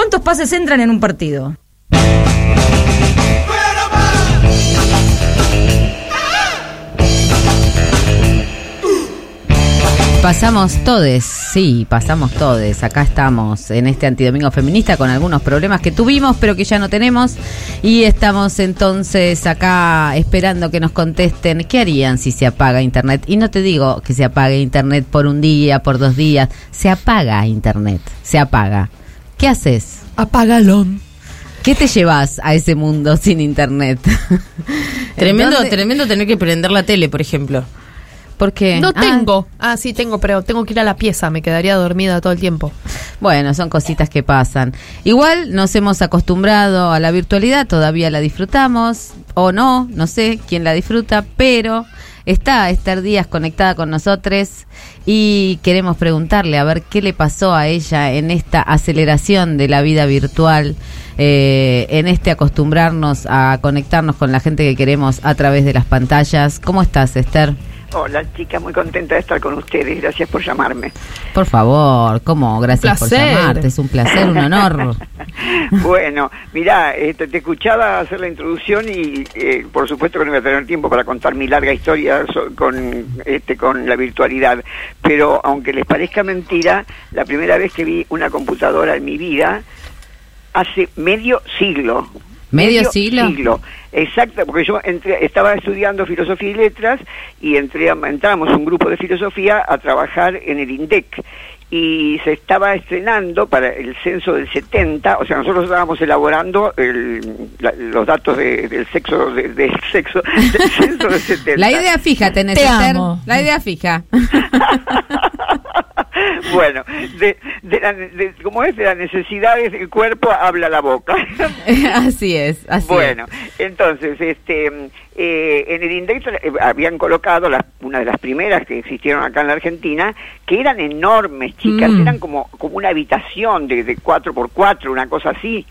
¿Cuántos pases entran en un partido? Pasamos todes, sí, pasamos todes. Acá estamos en este antidomingo feminista con algunos problemas que tuvimos, pero que ya no tenemos. Y estamos entonces acá esperando que nos contesten qué harían si se apaga Internet. Y no te digo que se apague Internet por un día, por dos días. Se apaga Internet, se apaga. ¿Qué haces? Apagalón. ¿Qué te llevas a ese mundo sin Internet? Tremendo, ¿Dónde- tremendo tener que prender la tele, por ejemplo. ¿Por qué? No Ah, tengo. Ah, sí, tengo, pero tengo que ir a la pieza. Me quedaría dormida todo el tiempo. Bueno, son cositas que pasan. Igual nos hemos acostumbrado a la virtualidad, todavía la disfrutamos, o no, no sé quién la disfruta, pero está Esther Díaz conectada con nosotros y queremos preguntarle a ver qué le pasó a ella en esta aceleración de la vida virtual, eh, en este acostumbrarnos a conectarnos con la gente que queremos a través de las pantallas. ¿Cómo estás, Esther? Hola, chica, muy contenta de estar con ustedes. Gracias por llamarme. Por favor, ¿cómo? Gracias por llamarte, es un placer, un honor. bueno, mirá, este, te escuchaba hacer la introducción y eh, por supuesto que no voy a tener tiempo para contar mi larga historia so- con, este, con la virtualidad, pero aunque les parezca mentira, la primera vez que vi una computadora en mi vida, hace medio siglo. ¿Medio siglo? Exacto, porque yo entré, estaba estudiando filosofía y letras y entré, entramos un grupo de filosofía a trabajar en el INDEC y se estaba estrenando para el censo del 70, o sea, nosotros estábamos elaborando el- la- los datos de- del sexo de- del sexo del censo del 70. La idea fija tenés, Te amo. La idea fija. bueno, de, de la, de- como es de las necesidades del cuerpo habla la boca. así es, así Bueno, entonces, este, eh, en el index eh, habían colocado las, una de las primeras que existieron acá en la Argentina, que eran enormes, chicas, Mm. eran como, como una habitación de, de 4 por 4 una cosa así.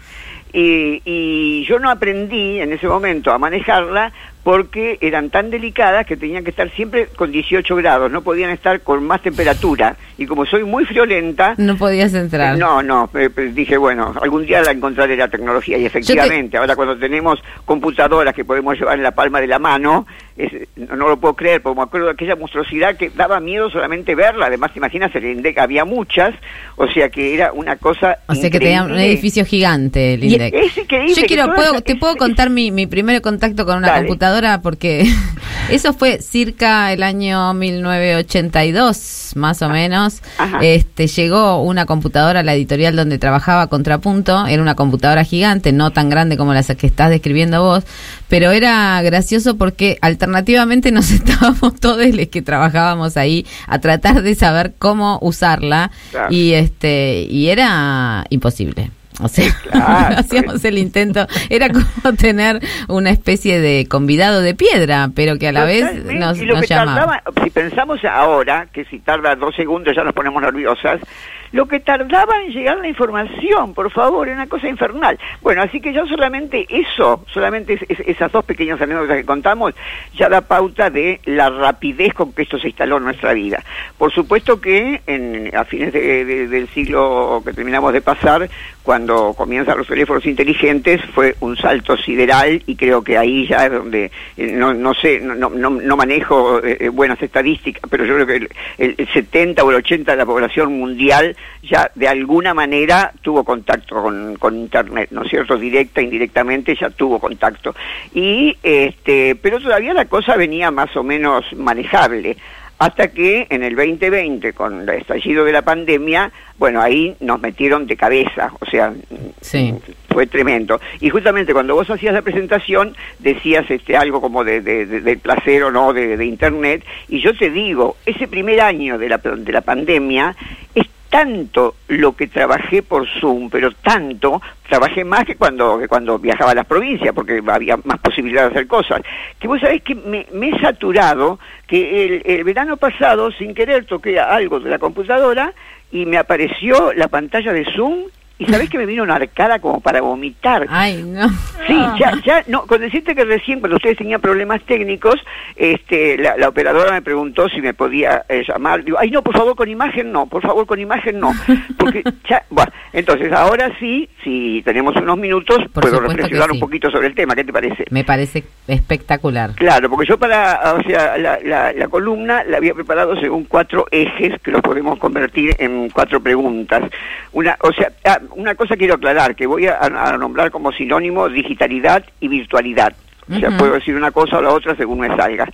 Y, y yo no aprendí en ese momento a manejarla porque eran tan delicadas que tenían que estar siempre con 18 grados, no podían estar con más temperatura. Y como soy muy friolenta, No podías entrar. no, no, dije, bueno, algún día la encontraré la tecnología y efectivamente, ahora cuando tenemos computadoras que podemos llevar en la palma de la mano, es- no, no lo puedo creer, porque me acuerdo de aquella monstruosidad que daba miedo solamente verla, además te imaginas, el INDEC había muchas, o sea que era una cosa O sea que tenía un edificio gigante el Y INDEC. es increíble Yo quiero, puedo, te puedo contar mi, mi primer contacto con una Dale. computadora porque eso fue circa el año 1982, más o menos. Ajá. Este llegó una computadora a la editorial donde trabajaba Contrapunto, era una computadora gigante, no tan grande como las que estás describiendo vos, pero era gracioso porque alternativamente nos estábamos todos los que trabajábamos ahí a tratar de saber cómo usarla Claro. y este y era imposible. O sea, claro, hacíamos el intento, era como tener una especie de convidado de piedra, pero que a la vez nos, y lo nos que llamaba. tardaba, si pensamos ahora, que si tarda dos segundos ya nos ponemos nerviosas, lo que tardaba en llegar la información, por favor, era una cosa infernal. Bueno, así que yo solamente eso, solamente es- es- esas dos pequeñas anécdotas que contamos, ya da pauta de la rapidez con que esto se instaló en nuestra vida. Por supuesto que en, a fines de- de- del siglo que terminamos de pasar, cuando comienzan los teléfonos inteligentes, fue un salto sideral y creo que ahí ya es donde, eh, no, no sé, no, no, manejo eh, eh, buenas estadísticas, pero yo creo que el- el 70 o el 80 de la población mundial ya de alguna manera tuvo contacto con, con Internet, ¿no es cierto? Directa, indirectamente ya tuvo contacto. Y, este, pero todavía la cosa venía más o menos manejable. Hasta que en el 2020, con el estallido de la pandemia, bueno, ahí nos metieron de cabeza, o sea, Sí. fue tremendo. Y justamente cuando vos hacías la presentación, decías este algo como de, de- de- del placer o no de, de Internet, y yo te digo, ese primer año de la, de la pandemia es tanto lo que trabajé por Zoom, pero tanto, trabajé más que cuando, cuando viajaba a las provincias, porque había más posibilidad de hacer cosas, que vos sabés que me, me he saturado, que el, el verano pasado, sin querer, toqué algo de la computadora y me apareció la pantalla de Zoom y sabés que me vino una arcada como para vomitar. Ay, no. Sí, ya, ya, no, con decirte que recién cuando ustedes tenían problemas técnicos, este, la, la operadora me preguntó si me podía eh, llamar. Digo, ay, no, por favor, con imagen no, por favor, con imagen no. Porque ya, bueno, entonces ahora sí, si tenemos unos minutos, Por puedo reflexionar un poquito sobre el tema, ¿qué te parece? Me parece espectacular. Claro, porque yo para, o sea, la, la, la columna la había preparado según cuatro ejes que los podemos convertir en cuatro preguntas. Una, o sea, ah, una cosa quiero aclarar, que voy a, a nombrar como sinónimo digitalidad y virtualidad. O sea, puedo decir una cosa o la otra según me salga.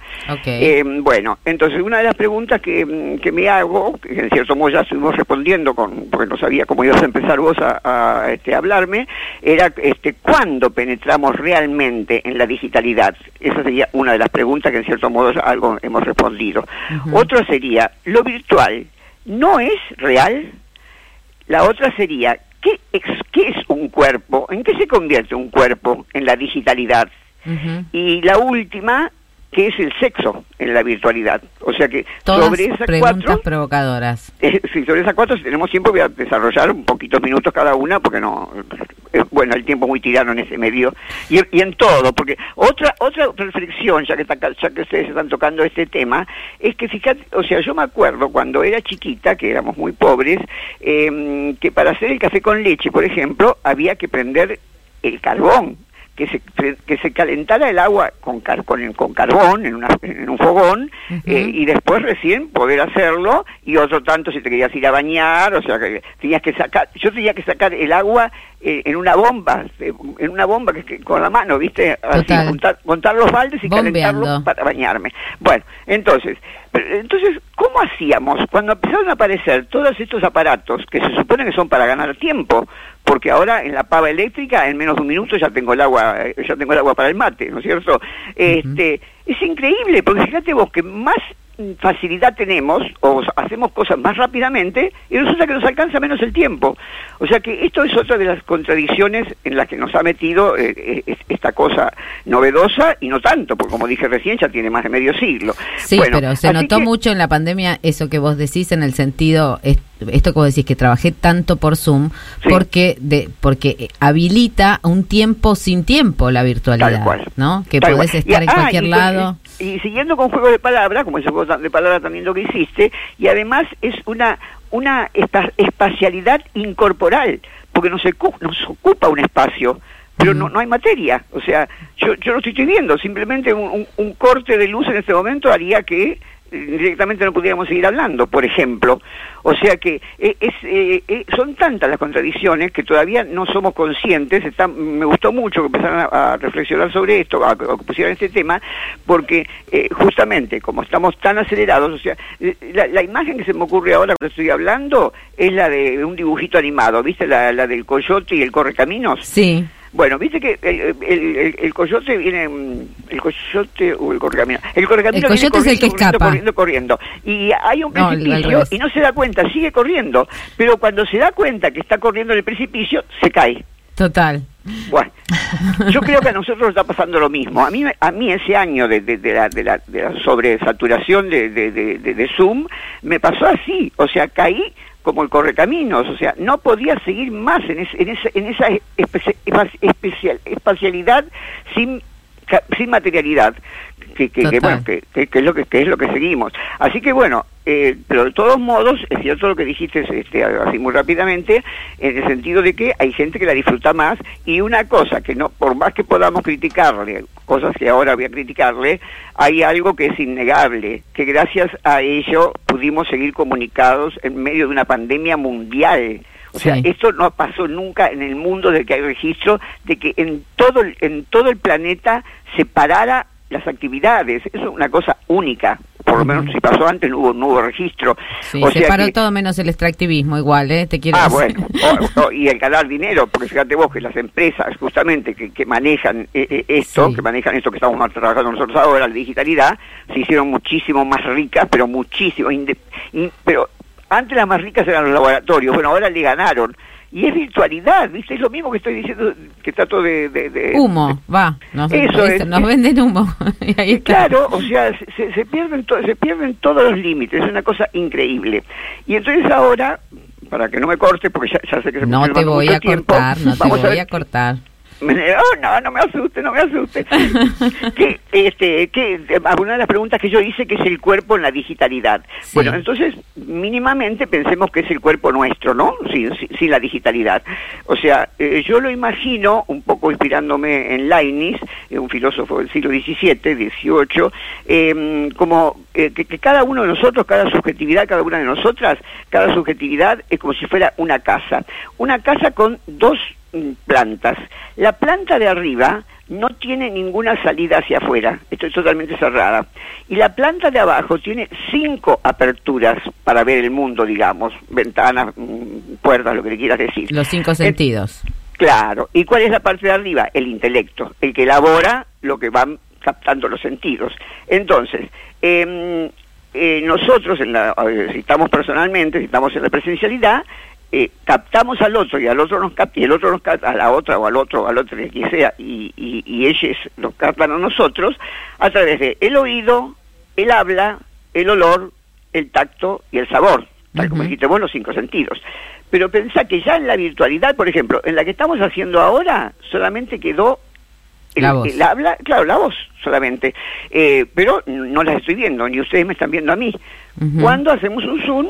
Eh, bueno, entonces una de las preguntas que, mm, que me hago, que en cierto modo ya estuvimos respondiendo, con, porque no sabía cómo ibas a empezar vos a, a, este, hablarme, era este, ¿cuándo penetramos realmente en la digitalidad? Esa sería una de las preguntas que en cierto modo algo hemos respondido. Ujú. Otra sería, ¿lo virtual no es real? La otra sería, ¿qué es, ¿qué es un cuerpo? ¿En qué se convierte un cuerpo en la digitalidad? Y la última, que es el sexo en la virtualidad. O sea que Todas sobre esas preguntas cuatro, provocadoras. eh, sí, sobre esas cuatro, si tenemos tiempo, voy a desarrollar un poquito minutos cada una, porque no, bueno, el tiempo muy tirano en ese medio, y, y en todo, porque otra otra reflexión, ya que, está- ya que ustedes están tocando este tema, es que fíjate, o sea, yo me acuerdo cuando era chiquita, que éramos muy pobres, eh, que para hacer el café con leche, por ejemplo, había que prender el carbón, que se, que se calentara el agua con, car- con, con carbón en, una, en un fogón eh, y después recién poder hacerlo y otro tanto si te querías ir a bañar, o sea que tenías que sacar, yo tenía que sacar el agua eh, en una bomba, eh, en una bomba que, que- con la mano, ¿viste? Así, juntar, juntar los baldes y Bombeando. calentarlos para bañarme. Bueno, entonces, entonces, ¿cómo hacíamos cuando empezaron a aparecer todos estos aparatos que se supone que son para ganar tiempo? Porque ahora en la pava eléctrica en menos de un minuto ya tengo el agua, ya tengo el agua para el mate, ¿no es cierto? Este, es increíble, porque fíjate vos que más facilidad tenemos o hacemos cosas más rápidamente y resulta que nos alcanza menos el tiempo. O sea que esto es otra de las contradicciones en las que nos ha metido eh, eh, es- esta cosa novedosa y no tanto, porque como dije recién ya tiene más de medio siglo. Sí, Bueno, pero se notó que- mucho en la pandemia eso que vos decís en el sentido, esto vos decís, que trabajé tanto por Zoom, Sí. porque de porque eh, habilita un tiempo sin tiempo la virtualidad, cual. ¿no? Que Tal podés cual. estar Y- en ah, cualquier y lado. Y, y siguiendo con juego de palabras, como ese juego de palabras también lo que hiciste, y además es una una espa- espacialidad incorporal, porque nos, nos ocupa un espacio, pero no, no hay materia. O sea, yo, yo lo estoy viendo, simplemente un, un- un corte de luz en este momento haría que directamente no pudiéramos seguir hablando, por ejemplo. O sea que eh, es, eh, eh, son tantas las contradicciones que todavía no somos conscientes. Me gustó mucho que empezaran a, a reflexionar sobre esto, a, a que pusieran este tema, porque eh, justamente como estamos tan acelerados, o sea, eh, la, la imagen que se me ocurre ahora cuando estoy hablando es la de un dibujito animado, ¿viste? La, la del coyote y el correcaminos. Sí, Bueno, viste que el, el, el- el coyote viene, mm, el coyote o el correcamino. El correcamino viene es el que corriendo, escapa. Corriendo, corriendo, Y hay un precipicio y no se da cuenta, sigue corriendo. Pero cuando se da cuenta que está corriendo en el precipicio, se cae. total. Bueno, yo creo que a nosotros nos está pasando lo mismo. A mí, a mí ese año de, de- de la, de, la, de la sobresaturación de Zoom me pasó así. O sea, caí como el correcaminos. O sea, no podía seguir más en, ese- en esa, en esa espe- especial, espacialidad sin, sin materialidad. Que, que, que, bueno, que, que- que es lo que, que es lo que seguimos. Así que bueno, eh, pero de todos modos, es cierto lo que dijiste este, así muy rápidamente, en el sentido de que hay gente que la disfruta más y una cosa que no, por más que podamos criticarle, cosas que ahora voy a criticarle, hay algo que es innegable, que gracias a ello pudimos seguir comunicados en medio de una pandemia mundial. O sea, Sí. esto no pasó nunca en el mundo de que hay registro de que en todo el, en todo el planeta se parara las actividades. Eso es una cosa única. Por lo menos si pasó antes no hubo, no hubo registro. Sí, o se sea paró que- todo menos el extractivismo igual, ¿eh? Te quiero Ah, decir. bueno, o- o- y el ganar dinero, porque fíjate vos que las empresas justamente que, que manejan eh, eh, esto, Sí. que manejan esto que estamos trabajando nosotros ahora, la digitalidad, se hicieron muchísimo más ricas, pero muchísimo, inde- pero antes las más ricas eran los laboratorios, bueno, ahora le ganaron. Y es virtualidad, ¿viste? Es lo mismo que estoy diciendo, que trato de... de- de- Humo, va. Nos, Eso es. nos venden humo. Y ahí está. Claro, o sea, se- pierden to- se pierden todos los límites, es una cosa increíble. Y entonces ahora, para que no me corte, porque ya, ya sé que se No me te lleva voy a tiempo. cortar, no te a voy a cortar. Oh, no, no me asuste, no me asuste. que, este, que, una de las preguntas que yo hice, que es el cuerpo en la digitalidad. Sí. Bueno, entonces, mínimamente pensemos que es el cuerpo nuestro, ¿no? Sin, sin, sin la digitalidad. O sea, eh, yo lo imagino, un poco inspirándome en Leibniz, eh, un filósofo del siglo XVII, XVIII, eh, como que, que cada uno de nosotros, cada subjetividad, cada una de nosotras, cada subjetividad es como si fuera una casa. Una casa con dos plantas. La planta de arriba no tiene ninguna salida hacia afuera, esto es totalmente cerrada. Y la planta de abajo tiene cinco aperturas para ver el mundo, digamos, ventanas, mm, puertas, lo que le quieras decir. Los cinco sentidos. Claro. ¿Y cuál es la parte de arriba? El intelecto, el que elabora lo que van captando los sentidos. Entonces, eh, eh, nosotros, en la, eh, si estamos personalmente, si estamos en la presencialidad, eh, captamos al otro y al otro nos capta y el otro nos capta a la otra o al otro o al otro que sea y, y, y ellos nos captan a nosotros a través de el oído, el habla, el olor, el tacto y el sabor, tal como dijiste vos, los cinco sentidos. Pero pensá que ya en la virtualidad, por ejemplo, en la que estamos haciendo ahora, solamente quedó el, La voz. el habla, claro, la voz solamente. Eh, pero no las estoy viendo, ni ustedes me están viendo a mí. Cuando hacemos un zoom,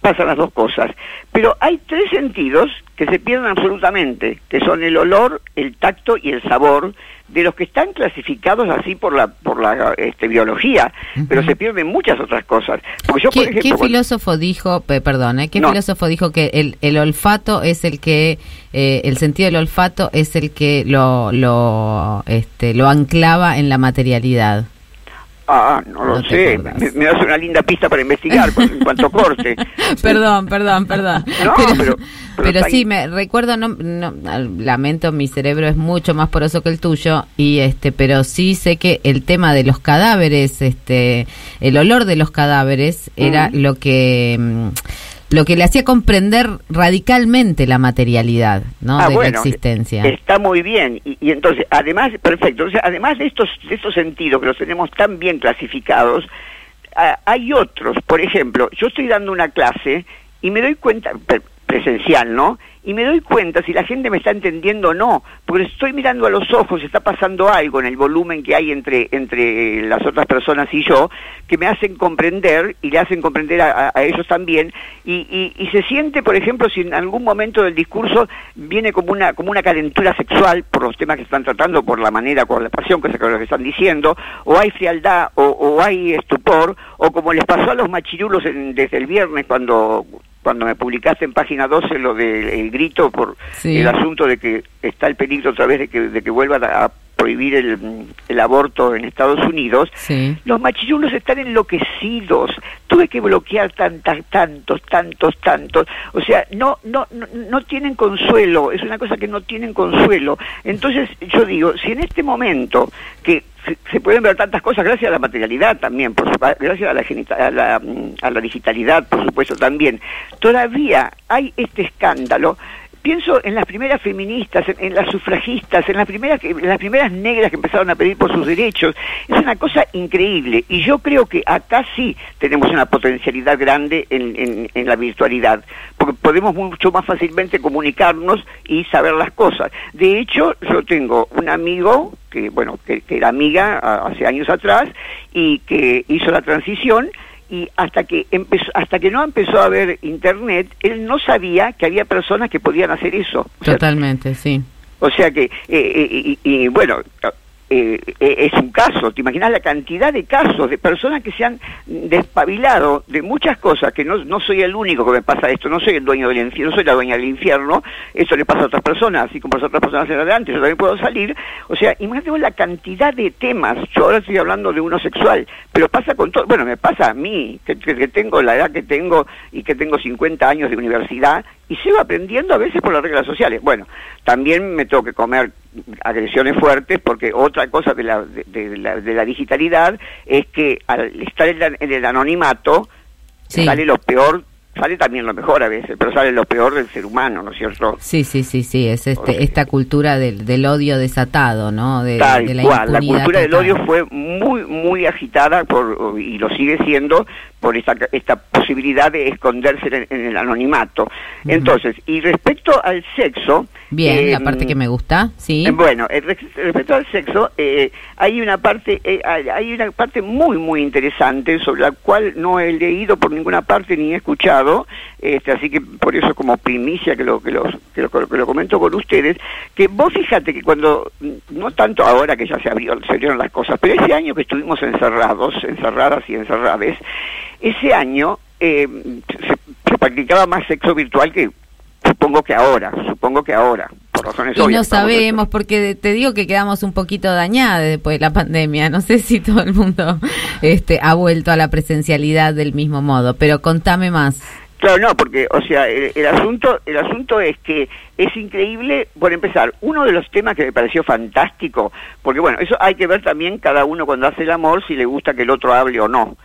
pasan las dos cosas. Pero hay tres sentidos que se pierden absolutamente, que son el olor, el tacto y el sabor, de los que están clasificados así por la por la este, biología, pero Ujú. se pierden muchas otras cosas. Porque yo, por ¿Qué, ejemplo, qué filósofo dijo, pe- perdón, ¿eh? qué No. filósofo dijo que el, el olfato es el que, eh, el sentido del olfato es el que lo, lo, este, lo anclaba en la materialidad? Ah, no lo No sé. Me, me das una linda pista para investigar en cuanto corte. perdón, perdón, perdón. No, pero- pero sí, me recuerdo, no, no, lamento, mi cerebro es mucho más poroso que el tuyo y este, pero sí sé que el tema de los cadáveres, este, el olor de los cadáveres era lo que mm, lo que le hacía comprender radicalmente la materialidad, ¿no? Ah, de bueno, la existencia. Está muy bien. Y, y entonces, además, perfecto. O sea, además de estos, de estos sentidos que los tenemos tan bien clasificados, ah, hay otros. Por ejemplo, yo estoy dando una clase y me doy cuenta, pre- presencial, ¿no? Y me doy cuenta si la gente me está entendiendo o no, porque estoy mirando a los ojos, está pasando algo en el volumen que hay entre, entre las otras personas y yo, que me hacen comprender y le hacen comprender a, a- ellos también, y, y, se siente, por ejemplo, si en algún momento del discurso viene como una, como una calentura sexual por los temas que están tratando, por la manera, con la pasión que, se- que están diciendo, o hay frialdad, o, o hay estupor, o como les pasó a los machirulos en- desde el viernes cuando cuando me publicaste en página 12 lo del el grito por Sí. el asunto de que está el peligro otra vez de que, de que vuelvan a, a prohibir el, el aborto en Estados Unidos, Sí. los machirulos están enloquecidos. Tuve que bloquear tantas, tantos, tantos, tantos. O sea, no, no, no, no tienen consuelo. Es una cosa que no tienen consuelo. Entonces, yo digo, si en este momento que se, pueden ver tantas cosas gracias a la materialidad también, por supuesto, gracias a la, a, la, a la digitalidad, por supuesto, también, todavía hay este escándalo. Pienso en las primeras feministas, en, en las sufragistas, en las primeras en las primeras negras que empezaron a pedir por sus derechos. Es una cosa increíble y yo creo que acá sí tenemos una potencialidad grande en, en- la virtualidad, porque podemos mucho más fácilmente comunicarnos y saber las cosas. De hecho, yo tengo un amigo que bueno que, que era amiga hace años atrás y que hizo la transición y hasta que empezó, hasta que no empezó a ver internet, él no sabía que había personas que podían hacer eso. O sea, Totalmente, sí. o sea que, eh, eh, y, y, bueno, eh, eh, es un caso, te imaginas la cantidad de casos de personas que se han despabilado de muchas cosas, que no, no soy el único que me pasa esto, no soy el dueño del infierno, no soy la dueña del infierno, esto le pasa a otras personas, así como a otras personas en adelante, yo también puedo salir, o sea, imagínate la cantidad de temas, yo ahora estoy hablando de uno sexual, pero pasa con todo, bueno, me pasa a mí, que, que- que tengo la edad que tengo y que tengo 50 años de universidad, y sigo aprendiendo a veces por las reglas sociales. Bueno, también me tengo que comer agresiones fuertes porque otra cosa de la, de, de la, de la digitalidad es que al estar en, el anonimato Sí. sale lo peor, sale también lo mejor a veces, pero sale lo peor del ser humano, ¿no es cierto? Sí, sí, sí, sí, es este, esta cultura del, del odio desatado, ¿no? De, Tal de la cual, la cultura del odio fue muy, muy agitada por, y lo sigue siendo por esta, esta posibilidad de esconderse en, en el anonimato. Entonces, y respecto al sexo... Bien, la eh, parte que me gusta, sí. eh, Bueno, eh, res- respecto al sexo, eh, hay una parte, eh, hay una parte muy muy interesante sobre la cual no he leído por ninguna parte ni he escuchado, este, así que por eso como primicia que lo que, los, que, lo, que lo comento con ustedes, que vos fíjate que cuando no tanto ahora que ya se abrió, se abrieron las cosas, pero ese año que estuvimos encerrados, encerradas y encerrades, ese año eh, se practicaba más sexo virtual que supongo que ahora, supongo que ahora, por razones Y no obvias. estamos sabemos, porque te digo que quedamos un poquito dañadas después de la pandemia. No sé si todo el mundo este, ha vuelto a la presencialidad del mismo modo, pero contame más. Claro, no, porque, o sea, el, el asunto, el asunto es que es increíble, por empezar, uno de los temas que me pareció fantástico, porque bueno, eso hay que ver también cada uno cuando hace el amor si le gusta que el otro hable o no.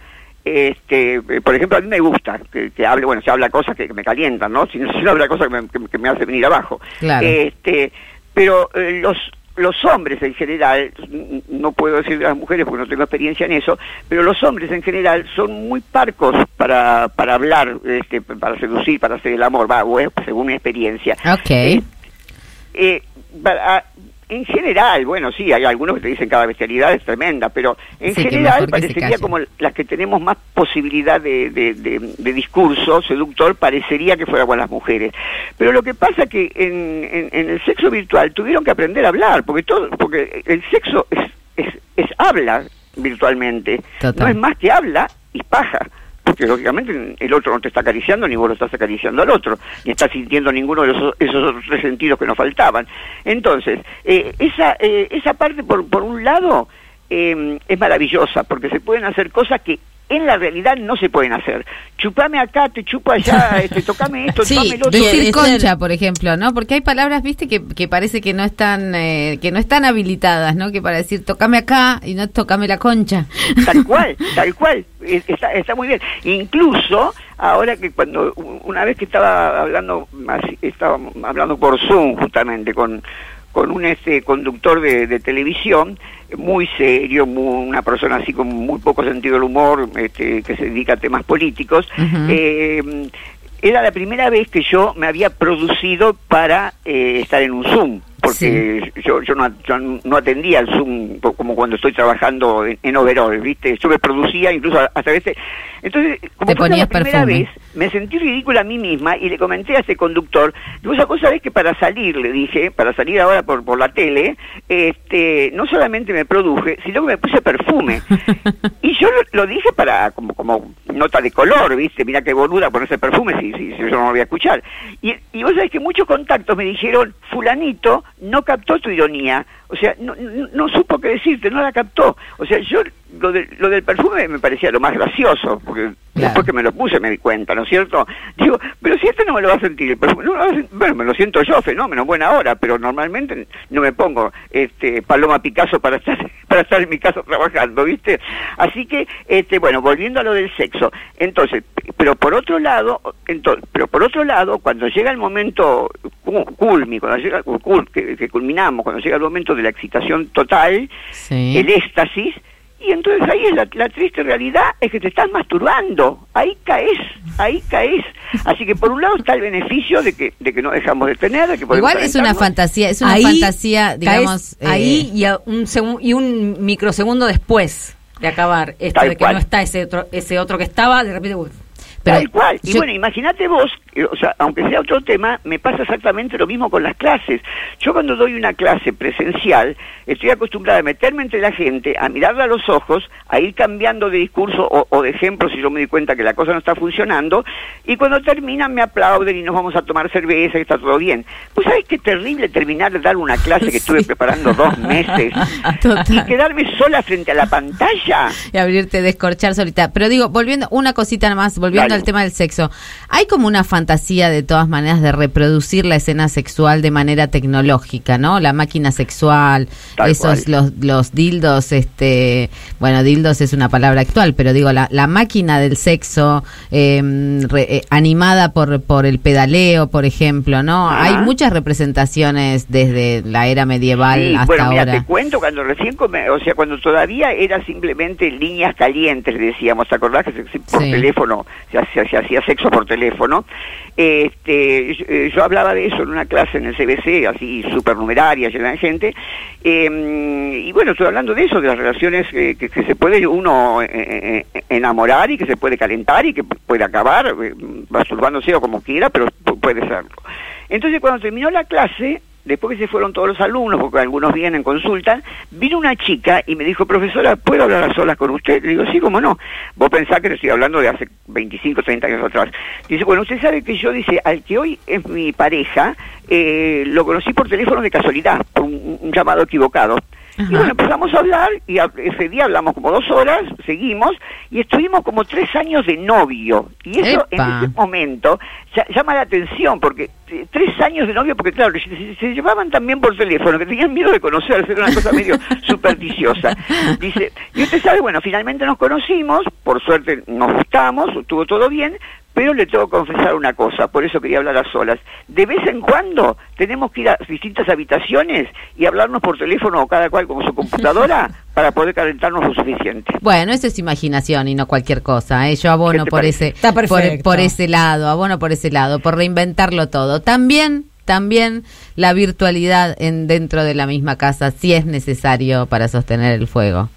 Este, eh, por ejemplo, a mí me gusta que, que hable, bueno, se habla cosas que, que me calientan, ¿no? Si no si no habla cosas que me, que- que me hace venir abajo. Claro. Este, pero eh, los los hombres en general, no puedo decir de las mujeres porque no tengo experiencia en eso, pero los hombres en general son muy parcos para, para hablar, este, para seducir, para hacer el amor, va, o es según mi experiencia. Ok. Eh, eh, para- en general, bueno, sí, hay algunos que te dicen cada bestialidad es tremenda, pero en Sí, general parecería como las que tenemos más posibilidad de, de- de- de discurso seductor, parecería que fuera con las mujeres. Pero lo que pasa que en, en- en el sexo virtual tuvieron que aprender a hablar, porque todo, porque el sexo es, es, es habla virtualmente, Total. no es más que habla y paja. Porque lógicamente el otro no te está acariciando, ni vos lo estás acariciando al otro, ni estás sintiendo ninguno de esos, esos otros tres sentidos que nos faltaban. Entonces, eh, esa, eh, esa parte, por, por un lado, eh, es maravillosa, porque se pueden hacer cosas que en la realidad no se pueden hacer. Chupame acá, te chupo allá, este, tocame esto, Sí, tocame lo otro. Decir concha, por ejemplo, ¿no? Porque hay palabras, viste, que, que parece que no están eh, que no están habilitadas, ¿no? Que para decir tocame acá y no tocame la concha. Tal cual, tal cual. Está, está muy bien. Incluso ahora que cuando una vez que estaba hablando estaba hablando por Zoom justamente con con un este conductor de, de televisión muy serio, muy- una persona así con muy poco sentido del humor, este, que se dedica a temas políticos. Eh, era la primera vez que yo me había producido para eh, estar en un Zoom, porque yo, yo, no, yo no atendía el Zoom como cuando estoy trabajando en, en overall, ¿viste? Yo me producía incluso hasta veces... Entonces, como Te fue la primera perfume. vez, me sentí ridícula a mí misma y le comenté a ese conductor, digo, esa cosa es que para salir, le dije, para salir ahora por, por la tele, este, no solamente me produje, sino que me puse perfume. y yo lo, lo dije para, como, como nota de color, ¿viste? Mira qué boluda ponerse perfume si, si, si yo no lo voy a escuchar. Y, y vos sabés que muchos contactos me dijeron, fulanito no captó tu ironía, o sea, no, no, no supo qué decirte, no la captó. O sea, yo lo, de- lo del perfume me parecía lo más gracioso, porque Claro. después que me lo puse me di cuenta, ¿no es cierto? Digo, pero si este no me lo va a sentir, perfume, no me lo va a sen- bueno, me lo siento yo, fenómeno, buena hora, pero normalmente no me pongo este Paloma Picasso para estar para estar en mi casa trabajando, ¿viste? Así que, este, bueno, volviendo a lo del sexo, entonces, pero por otro lado, entonces, pero por otro lado, cuando llega el momento cu- culmi, cuando llega cul- que, que culminamos, cuando llega el momento de la excitación total, Sí. el éxtasis, y entonces ahí es la, la triste realidad, es que te estás masturbando, ahí caes, ahí caes. Así que por un lado está el beneficio de que, de que no dejamos de tener, de que podemos Igual es una fantasía, es una Ahí fantasía, caes digamos, eh, ahí y a un y un microsegundo después de acabar esto de que cual. no está ese otro ese otro que estaba de repente pero Tal cual. Y yo- bueno, imagínate vos, eh, o sea, aunque sea otro tema, me pasa exactamente lo mismo con las clases. Yo cuando doy una clase presencial, estoy acostumbrada a meterme entre la gente, a mirarla a los ojos, a ir cambiando de discurso o, o de ejemplo si yo me di cuenta que la cosa no está funcionando, y cuando terminan me aplauden y nos vamos a tomar cerveza y está todo bien. Pues sabes qué terrible terminar de dar una clase que estuve preparando dos meses Total. y quedarme sola frente a la pantalla. y abrirte, descorchar solita. Pero digo, volviendo, una cosita más, volviendo Dale. al tema del sexo. Hay como una fantasía de todas maneras de reproducir la escena sexual de manera tecnológica, ¿no? La máquina sexual, Tal esos cual. los, los dildos, este, bueno, dildos es una palabra actual, pero digo, la, la máquina del sexo eh, re- eh, animada por, por el pedaleo, por ejemplo, ¿no? Ajá. Hay muchas representaciones desde la era medieval Sí, hasta bueno, mira, ahora. te cuento cuando recién, come- o sea, cuando todavía era simplemente líneas calientes, decíamos, ¿te acordás que se- se- por Sí. teléfono se hacía, se hacía sexo por teléfono? Este, yo, hablaba de eso en una clase en el CBC, así supernumeraria, llena de gente, eh, y bueno, estoy hablando de eso, de las relaciones que, se puede uno eh, eh, eh, enamorar y que se puede calentar y que puede acabar masturbándose o como quiera, pero pu- puede serlo. Entonces, cuando terminó la clase, después que se fueron todos los alumnos, porque algunos vienen, consultan, vino una chica y me dijo, profesora, ¿puedo hablar a solas con usted? Le digo, sí, cómo no. Vos pensás que estoy hablando de hace 25, 30 años atrás. Dice, bueno, usted sabe que yo, dice, al que hoy es mi pareja, eh, lo conocí por teléfono de casualidad, por un llamado equivocado. Y bueno, empezamos a hablar y a- ese día hablamos como dos horas, seguimos y estuvimos como tres años de novio. Y eso en ese momento ya- llama la atención porque eh, tres años de novio, porque claro, se llevaban también por teléfono, que tenían miedo de conocerse, era una cosa medio supersticiosa. Dice, y usted sabe, bueno, finalmente nos conocimos, por suerte nos gustamos, estuvo todo bien, pero le tengo que confesar una cosa, por eso quería hablar a solas. De vez en cuando tenemos que ir a distintas habitaciones y hablarnos por teléfono o cada cual con su computadora para poder calentarnos lo suficiente. Bueno, eso es imaginación y no cualquier cosa. ¿eh? Yo ¿Qué abono por parece? ese, Está por, por ese lado, abono por ese lado, por reinventarlo todo. También, también la virtualidad en dentro de la misma casa, si es necesario para sostener el fuego.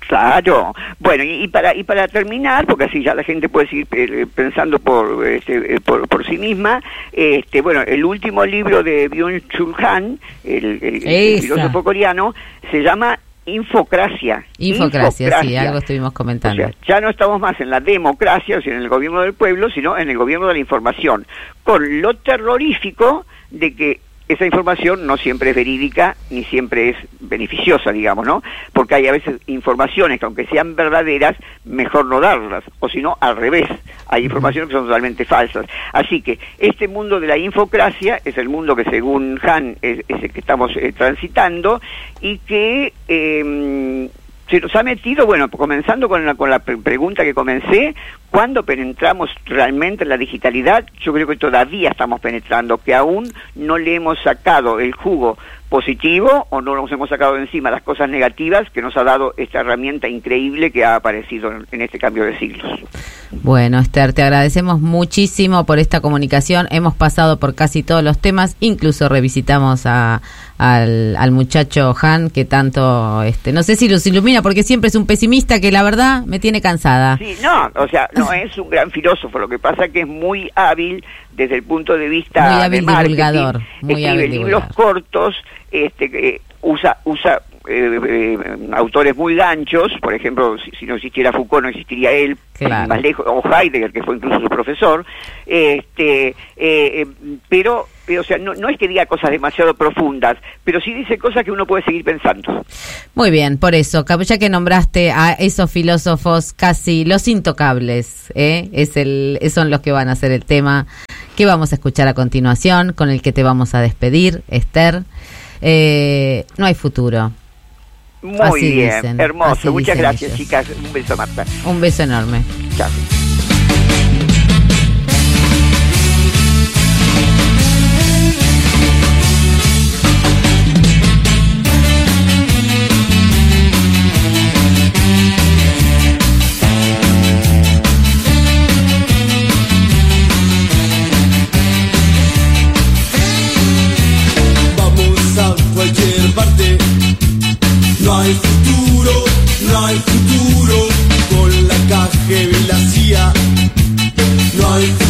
Claro. Bueno, y, y para y para terminar, porque así ya la gente puede seguir eh, pensando por, este, eh, por por sí misma, este bueno, el último libro de Byung-Chul Han, el, el- el Esa. filósofo coreano, se llama Infocracia. Infocracia, sí, algo estuvimos O comentando. sea, ya no estamos más en la democracia, o sea, en el gobierno del pueblo, sino en el gobierno de la información, con lo terrorífico de que esa información no siempre es verídica ni siempre es beneficiosa, digamos, ¿no? Porque hay a veces informaciones que aunque sean verdaderas, mejor no darlas, o si no, al revés, hay informaciones que son totalmente falsas. Así que este mundo de la infocracia es el mundo que según Han es, el que estamos eh, transitando y que eh, se nos ha metido, bueno, comenzando con la, con la pre- pregunta que comencé, ¿cuándo penetramos realmente en la digitalidad? Yo creo que todavía estamos penetrando, que aún no le hemos sacado el jugo positivo o no nos hemos sacado de encima las cosas negativas que nos ha dado esta herramienta increíble que ha aparecido en este cambio de siglos. Bueno, Esther, te agradecemos muchísimo por esta comunicación. Hemos pasado por casi todos los temas, incluso revisitamos a, al, al muchacho Han, que tanto, este, no sé si los ilumina, porque siempre es un pesimista que la verdad me tiene cansada. Sí, no, o sea, no es un gran filósofo, lo que pasa que es muy hábil desde el punto de vista Muy hábil de marketing. divulgador, muy escribe hábil libros divulgador. cortos, este, que usa usa eh, eh, autores muy ganchos, por ejemplo, si, si no existiera Foucault no existiría él, Claro. más lejos, o Heidegger, que fue incluso su profesor, este, eh, eh, pero, pero, o sea, no, no es que diga cosas demasiado profundas, pero sí dice cosas que uno puede seguir pensando. Muy bien, por eso, ya que nombraste a esos filósofos casi los intocables, ¿eh? es el, son los que van a ser el tema que vamos a escuchar a continuación, con el que te vamos a despedir, Esther. Eh, no hay futuro. Muy Así bien, dicen, hermoso. Muchas gracias, ellos. chicas. Un beso, Marta. Un beso enorme. Chao. Hay futuro, no hay futuro con la caja y la CIA. No hay